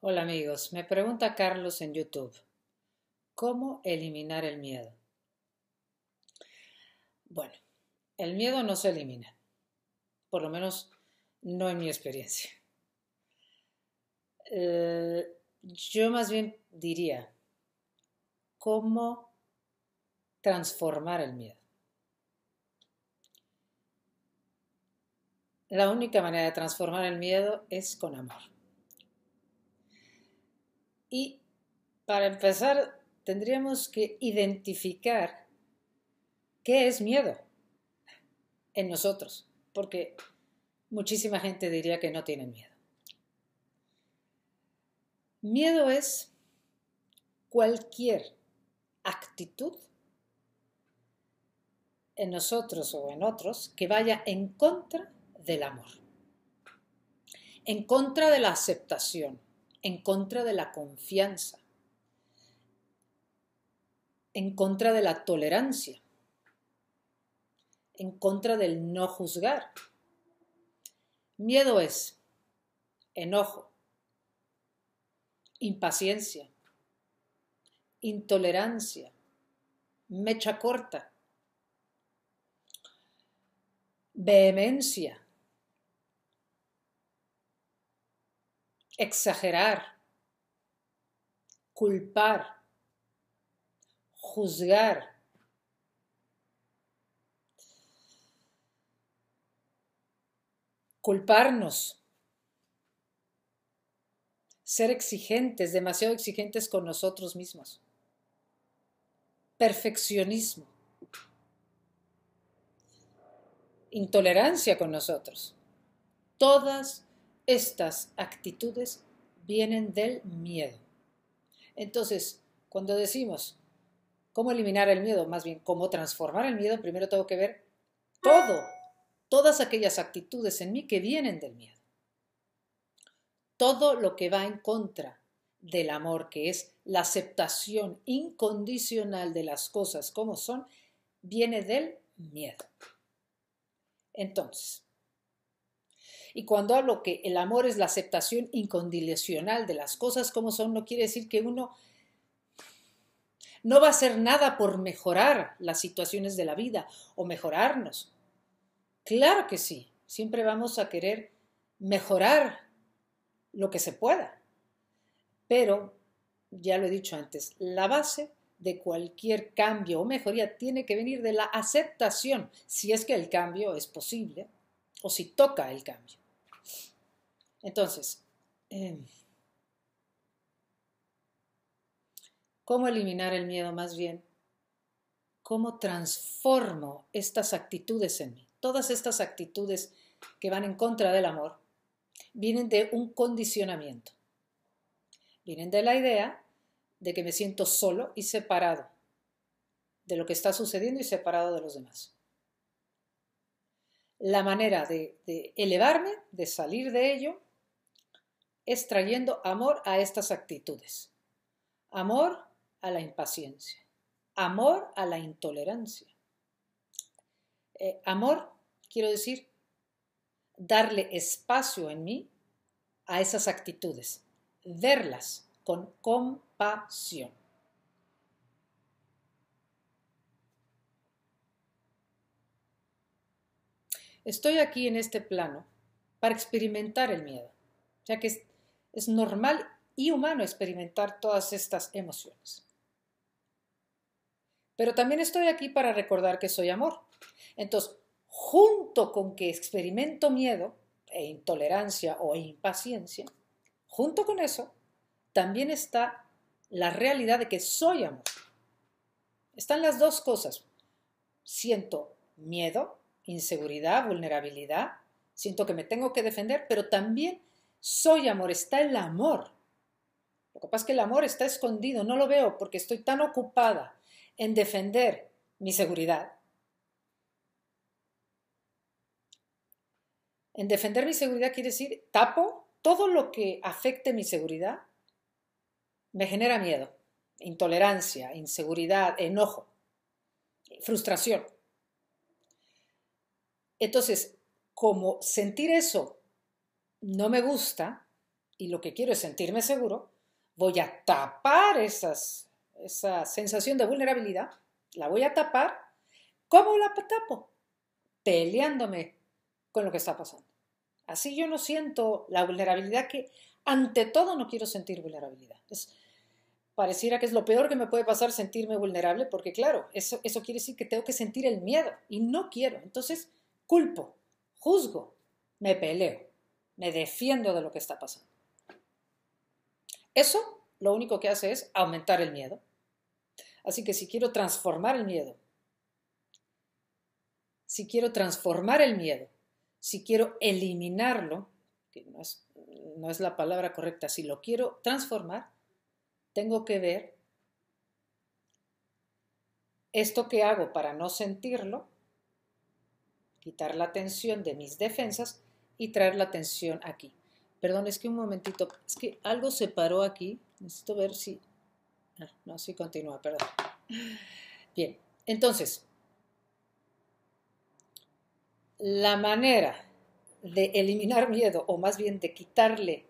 Hola amigos, me pregunta Carlos en YouTube, ¿cómo eliminar el miedo? Bueno, el miedo no se elimina, por lo menos no en mi experiencia. Eh, yo más bien diría, ¿cómo transformar el miedo? La única manera de transformar el miedo es con amor. Y para empezar, tendríamos que identificar qué es miedo en nosotros, porque muchísima gente diría que no tiene miedo. Miedo es cualquier actitud en nosotros o en otros que vaya en contra del amor, en contra de la aceptación, en contra de la confianza, en contra de la tolerancia, en contra del no juzgar. Miedo es enojo, impaciencia, intolerancia, mecha corta, vehemencia, exagerar, culpar, juzgar. Culparnos, ser exigentes, demasiado exigentes con nosotros mismos. Perfeccionismo. Intolerancia con nosotros. Todas estas actitudes vienen del miedo. Entonces, cuando decimos cómo eliminar el miedo, más bien cómo transformar el miedo, primero tengo que ver todo, todas aquellas actitudes en mí que vienen del miedo. Todo lo que va en contra del amor, que es la aceptación incondicional de las cosas como son, viene del miedo. Entonces, y cuando hablo que el amor es la aceptación incondicional de las cosas como son, no quiere decir que uno no va a hacer nada por mejorar las situaciones de la vida o mejorarnos. Claro que sí, siempre vamos a querer mejorar lo que se pueda. Pero, ya lo he dicho antes, la base de cualquier cambio o mejoría tiene que venir de la aceptación, si es que el cambio es posible o si toca el cambio. Entonces, em, ¿cómo eliminar el miedo más bien? ¿Cómo transformo estas actitudes en mí? Todas estas actitudes que van en contra del amor vienen de un condicionamiento. Vienen de la idea de que me siento solo y separado de lo que está sucediendo y separado de los demás la manera de, elevarme, de salir de ello, es trayendo amor a estas actitudes. Amor a la impaciencia. Amor a la intolerancia. Eh, amor, quiero decir, darle espacio en mí a esas actitudes, verlas con compasión. Estoy aquí en este plano para experimentar el miedo, ya que es, normal y humano experimentar todas estas emociones. Pero también estoy aquí para recordar que soy amor. Entonces, junto con que experimento miedo e intolerancia o impaciencia, junto con eso, también está la realidad de que soy amor. Están las dos cosas. Siento miedo inseguridad, vulnerabilidad, siento que me tengo que defender, pero también soy amor, está el amor. Lo que pasa es que el amor está escondido, no lo veo porque estoy tan ocupada en defender mi seguridad. En defender mi seguridad quiere decir tapo todo lo que afecte mi seguridad, me genera miedo, intolerancia, inseguridad, enojo, frustración. Entonces, como sentir eso no me gusta, y lo que quiero es sentirme seguro, voy a tapar esa sensación de vulnerabilidad, la voy a tapar. ¿Cómo la tapo? Peleándome con lo que está pasando. Así yo no siento la vulnerabilidad que ante todo no quiero sentir vulnerabilidad. Es, pareciera que es lo peor que me puede pasar sentirme vulnerable, porque claro, eso, eso quiere decir que tengo que sentir el miedo y no quiero. Entonces, culpo, juzgo, me peleo, me defiendo de lo que está pasando. Eso lo único que hace es aumentar el miedo. Así que si quiero transformar el miedo, si quiero transformar el miedo, si quiero eliminarlo, que no es, no es la palabra correcta, si lo quiero transformar, tengo que ver esto que hago para no sentirlo, quitar la tensión de mis defensas y traer la tensión aquí. Perdón, es que un momentito, es que algo se paró aquí. Necesito ver si... Ah, no, sí continúa, perdón. Bien, entonces, la manera de eliminar miedo, o más bien de quitarle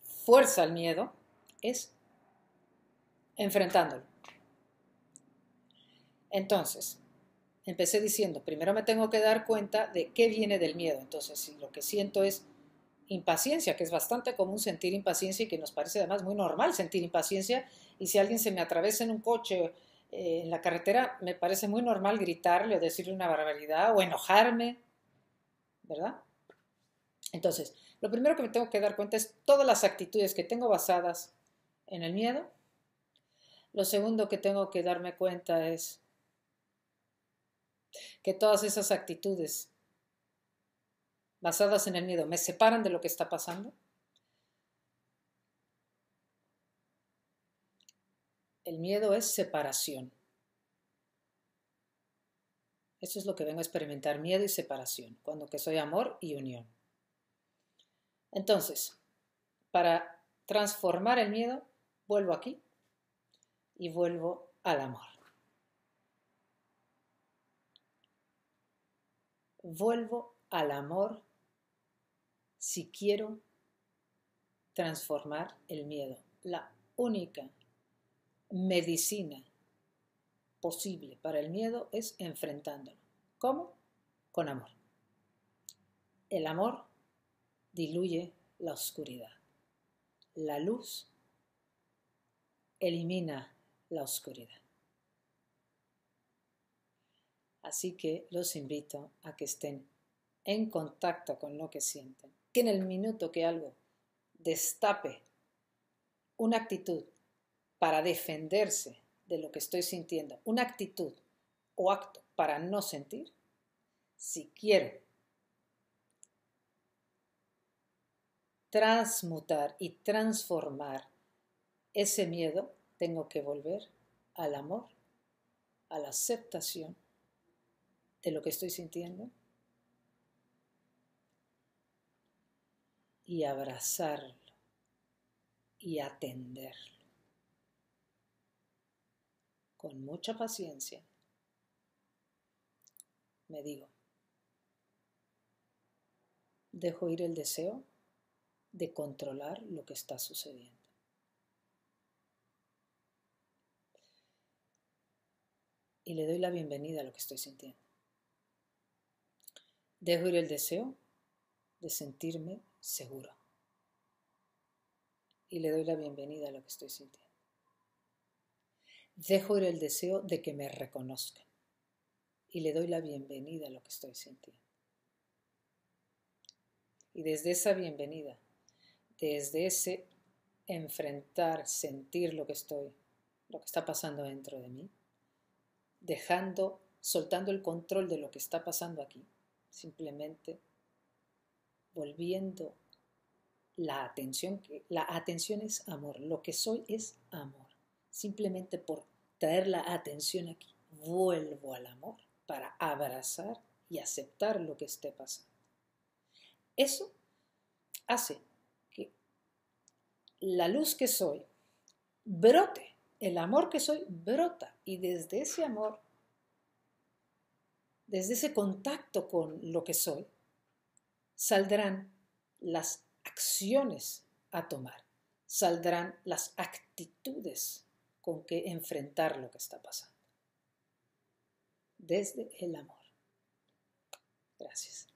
fuerza al miedo, es enfrentándolo. Entonces, empecé diciendo, primero me tengo que dar cuenta de qué viene del miedo. Entonces, si lo que siento es impaciencia, que es bastante común sentir impaciencia y que nos parece además muy normal sentir impaciencia, y si alguien se me atraviesa en un coche eh, en la carretera, me parece muy normal gritarle o decirle una barbaridad o enojarme, ¿verdad? Entonces, lo primero que me tengo que dar cuenta es todas las actitudes que tengo basadas en el miedo, lo segundo que tengo que darme cuenta es que todas esas actitudes basadas en el miedo me separan de lo que está pasando. El miedo es separación. Eso es lo que vengo a experimentar, miedo y separación, cuando que soy amor y unión. Entonces, para transformar el miedo, vuelvo aquí y vuelvo al amor. Vuelvo al amor si quiero transformar el miedo. La única medicina posible para el miedo es enfrentándolo. ¿Cómo? Con amor. El amor diluye la oscuridad. La luz elimina la oscuridad. Así que los invito a que estén en contacto con lo que sienten. Que en el minuto que algo destape una actitud para defenderse de lo que estoy sintiendo, una actitud o acto para no sentir, si quiero transmutar y transformar ese miedo, tengo que volver al amor, a la aceptación de lo que estoy sintiendo y abrazarlo y atenderlo con mucha paciencia. Me digo, dejo ir el deseo de controlar lo que está sucediendo. y le doy la bienvenida a lo que estoy sintiendo. Dejo ir el deseo de sentirme seguro y le doy la bienvenida a lo que estoy sintiendo. Dejo ir el deseo de que me reconozcan y le doy la bienvenida a lo que estoy sintiendo. Y desde esa bienvenida, desde ese enfrentar, sentir lo que estoy, lo que está pasando dentro de mí, dejando, soltando el control de lo que está pasando aquí, simplemente volviendo la atención, que la atención es amor, lo que soy es amor. Simplemente por traer la atención aquí, vuelvo al amor para abrazar y aceptar lo que esté pasando. Eso hace que la luz que soy brote el amor que soy brota y desde ese amor, desde ese contacto con lo que soy, saldrán las acciones a tomar, saldrán las actitudes con que enfrentar lo que está pasando. Desde el amor. Gracias.